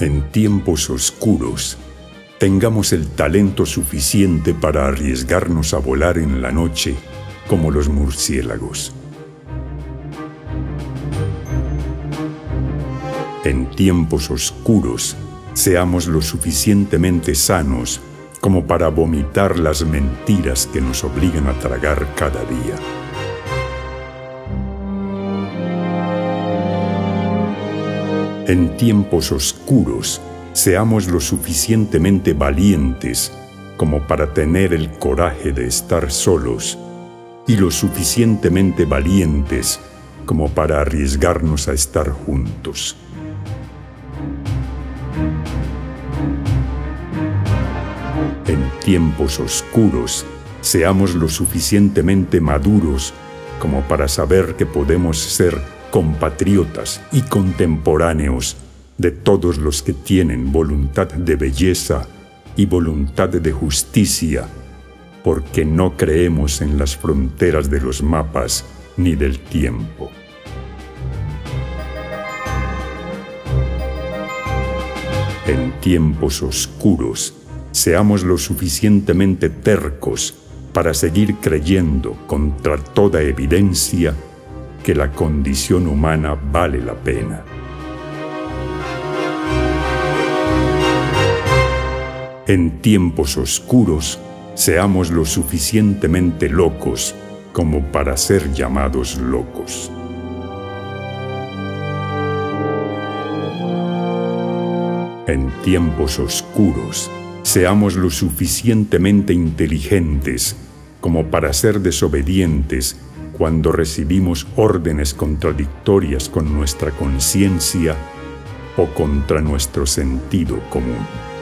En tiempos oscuros, tengamos el talento suficiente para arriesgarnos a volar en la noche como los murciélagos. En tiempos oscuros, seamos lo suficientemente sanos como para vomitar las mentiras que nos obligan a tragar cada día. En tiempos oscuros, seamos lo suficientemente valientes como para tener el coraje de estar solos y lo suficientemente valientes como para arriesgarnos a estar juntos. En tiempos oscuros, seamos lo suficientemente maduros como para saber que podemos ser compatriotas y contemporáneos de todos los que tienen voluntad de belleza y voluntad de justicia, porque no creemos en las fronteras de los mapas ni del tiempo. En tiempos oscuros, seamos lo suficientemente tercos para seguir creyendo contra toda evidencia que la condición humana vale la pena. En tiempos oscuros, seamos lo suficientemente locos como para ser llamados locos. En tiempos oscuros, seamos lo suficientemente inteligentes como para ser desobedientes cuando recibimos órdenes contradictorias con nuestra conciencia o contra nuestro sentido común.